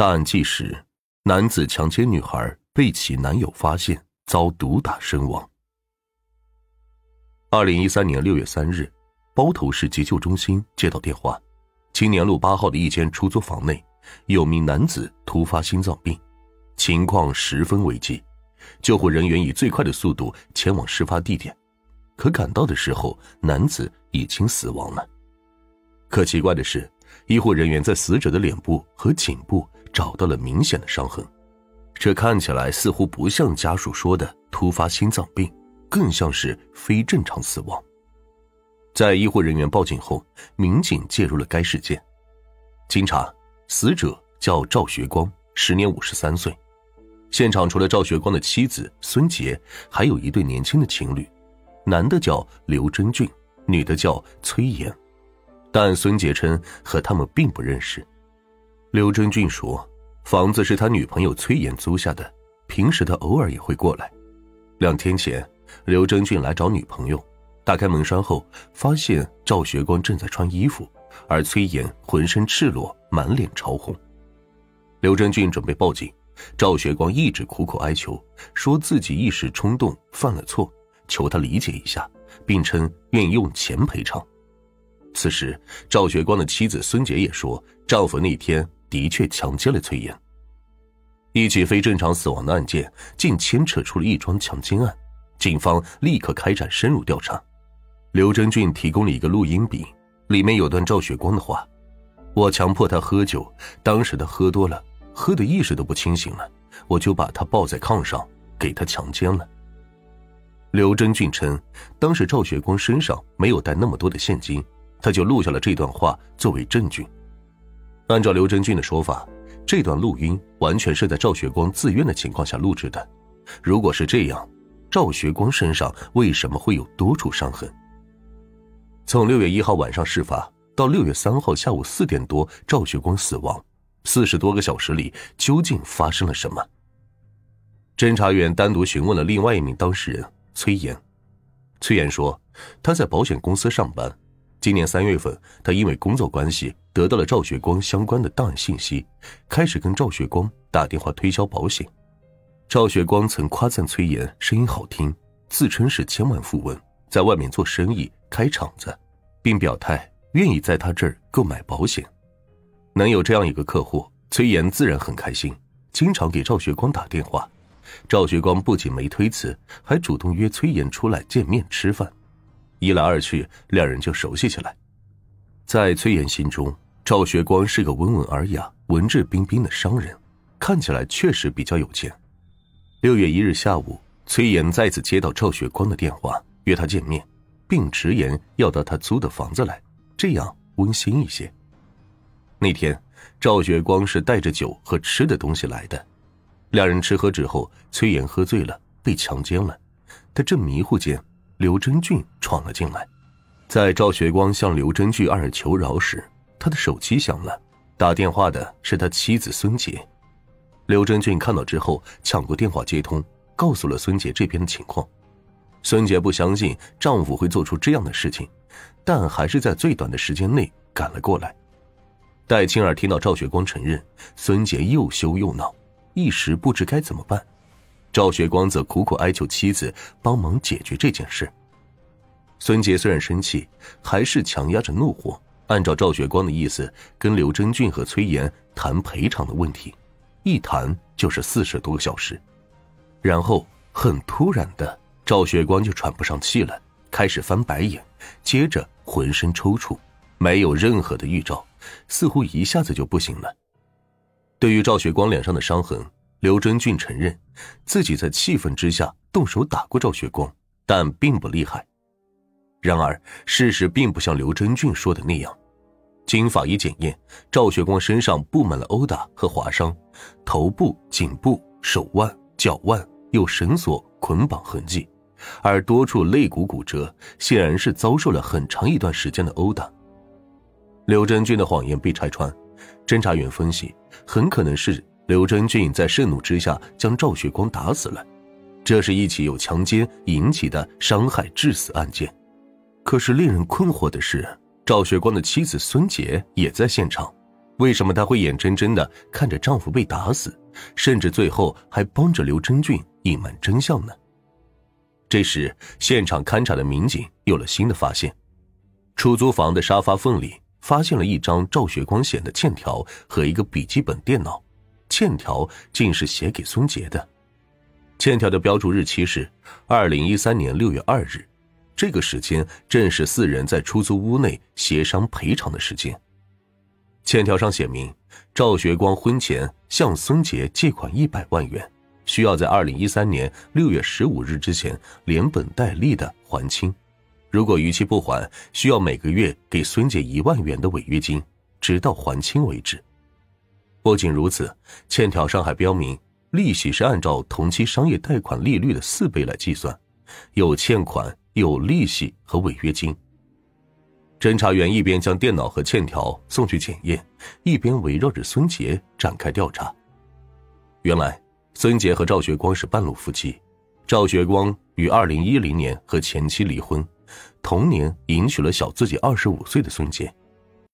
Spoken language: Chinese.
大案纪实：男子强奸女孩被其男友发现，遭毒打身亡。二零一三年六月三日，包头市急救中心接到电话，青年路八号的一间出租房内有名男子突发心脏病，情况十分危急。救护人员以最快的速度前往事发地点，可赶到的时候，男子已经死亡了。可奇怪的是，医护人员在死者的脸部和颈部找到了明显的伤痕，这看起来似乎不像家属说的突发心脏病，更像是非正常死亡。在医护人员报警后，民警介入了该事件。经查，死者叫赵学光，时年五十三岁。现场除了赵学光的妻子孙杰，还有一对年轻的情侣，男的叫刘真俊，女的叫崔岩，但孙杰称和他们并不认识。刘真俊说，房子是他女朋友崔岩租下的，平时他偶尔也会过来。两天前，刘真俊来找女朋友，打开门栓后，发现赵学光正在穿衣服，而崔岩浑身赤裸，满脸潮红。刘真俊准备报警。赵学光一直苦苦哀求，说自己一时冲动犯了错，求他理解一下，并称愿意用钱赔偿。此时，赵学光的妻子孙杰也说，丈夫那天的确强奸了崔岩。一起非正常死亡的案件，竟牵扯出了一桩强奸案，警方立刻开展深入调查。刘真俊提供了一个录音笔，里面有段赵学光的话：“我强迫他喝酒，当时他喝多了。”喝的意识都不清醒了，我就把他抱在炕上，给他强奸了。刘真俊称，当时赵学光身上没有带那么多的现金，他就录下了这段话作为证据。按照刘真俊的说法，这段录音完全是在赵学光自愿的情况下录制的。如果是这样，赵学光身上为什么会有多处伤痕？从六月一号晚上事发到六月三号下午四点多，赵学光死亡。四十多个小时里，究竟发生了什么？侦查员单独询问了另外一名当事人崔岩。崔岩说，他在保险公司上班。今年三月份，他因为工作关系得到了赵学光相关的档案信息，开始跟赵学光打电话推销保险。赵学光曾夸赞崔岩声音好听，自称是千万富翁，在外面做生意开厂子，并表态愿意在他这儿购买保险。能有这样一个客户，崔岩自然很开心，经常给赵学光打电话。赵学光不仅没推辞，还主动约崔岩出来见面吃饭。一来二去，两人就熟悉起来。在崔岩心中，赵学光是个温文尔雅、文质彬彬的商人，看起来确实比较有钱。六月一日下午，崔岩再次接到赵学光的电话，约他见面，并直言要到他租的房子来，这样温馨一些。那天，赵学光是带着酒和吃的东西来的。两人吃喝之后，崔岩喝醉了，被强奸了。他正迷糊间，刘真俊闯了进来。在赵学光向刘真俊二人求饶时，他的手机响了，打电话的是他妻子孙杰。刘真俊看到之后，抢过电话接通，告诉了孙杰这边的情况。孙杰不相信丈夫会做出这样的事情，但还是在最短的时间内赶了过来。戴青儿听到赵学光承认，孙杰又羞又恼，一时不知该怎么办。赵学光则苦苦哀求妻子帮忙解决这件事。孙杰虽然生气，还是强压着怒火，按照赵学光的意思跟刘真俊和崔岩谈赔偿的问题，一谈就是四十多个小时。然后很突然的，赵学光就喘不上气了，开始翻白眼，接着浑身抽搐，没有任何的预兆。似乎一下子就不行了。对于赵学光脸上的伤痕，刘真俊承认自己在气愤之下动手打过赵学光，但并不厉害。然而，事实并不像刘真俊说的那样。经法医检验，赵学光身上布满了殴打和划伤，头部、颈部、手腕、脚腕有绳索捆绑痕迹，而多处肋骨骨折，显然是遭受了很长一段时间的殴打。刘真俊的谎言被拆穿，侦查员分析，很可能是刘真俊在盛怒之下将赵学光打死了。这是一起由强奸引起的伤害致死案件。可是令人困惑的是，赵学光的妻子孙杰也在现场。为什么她会眼睁睁的看着丈夫被打死，甚至最后还帮着刘真俊隐瞒真相呢？这时，现场勘查的民警有了新的发现：出租房的沙发缝里发现了一张赵学光写的欠条和一个笔记本电脑，欠条竟是写给孙杰的。欠条的标注日期是二零一三年六月二日，这个时间正是四人在出租屋内协商赔偿的时间。欠条上写明，赵学光婚前向孙杰借款一百万元。需要在二零一三年六月十五日之前连本带利的还清，如果逾期不还，需要每个月给孙姐一万元的违约金，直到还清为止。不仅如此，欠条上还标明利息是按照同期商业贷款利率的四倍来计算，有欠款、有利息和违约金。侦查员一边将电脑和欠条送去检验，一边围绕着孙杰展开调查。原来。孙杰和赵学光是半路夫妻，赵学光于二零一零年和前妻离婚，同年迎娶了小自己二十五岁的孙杰。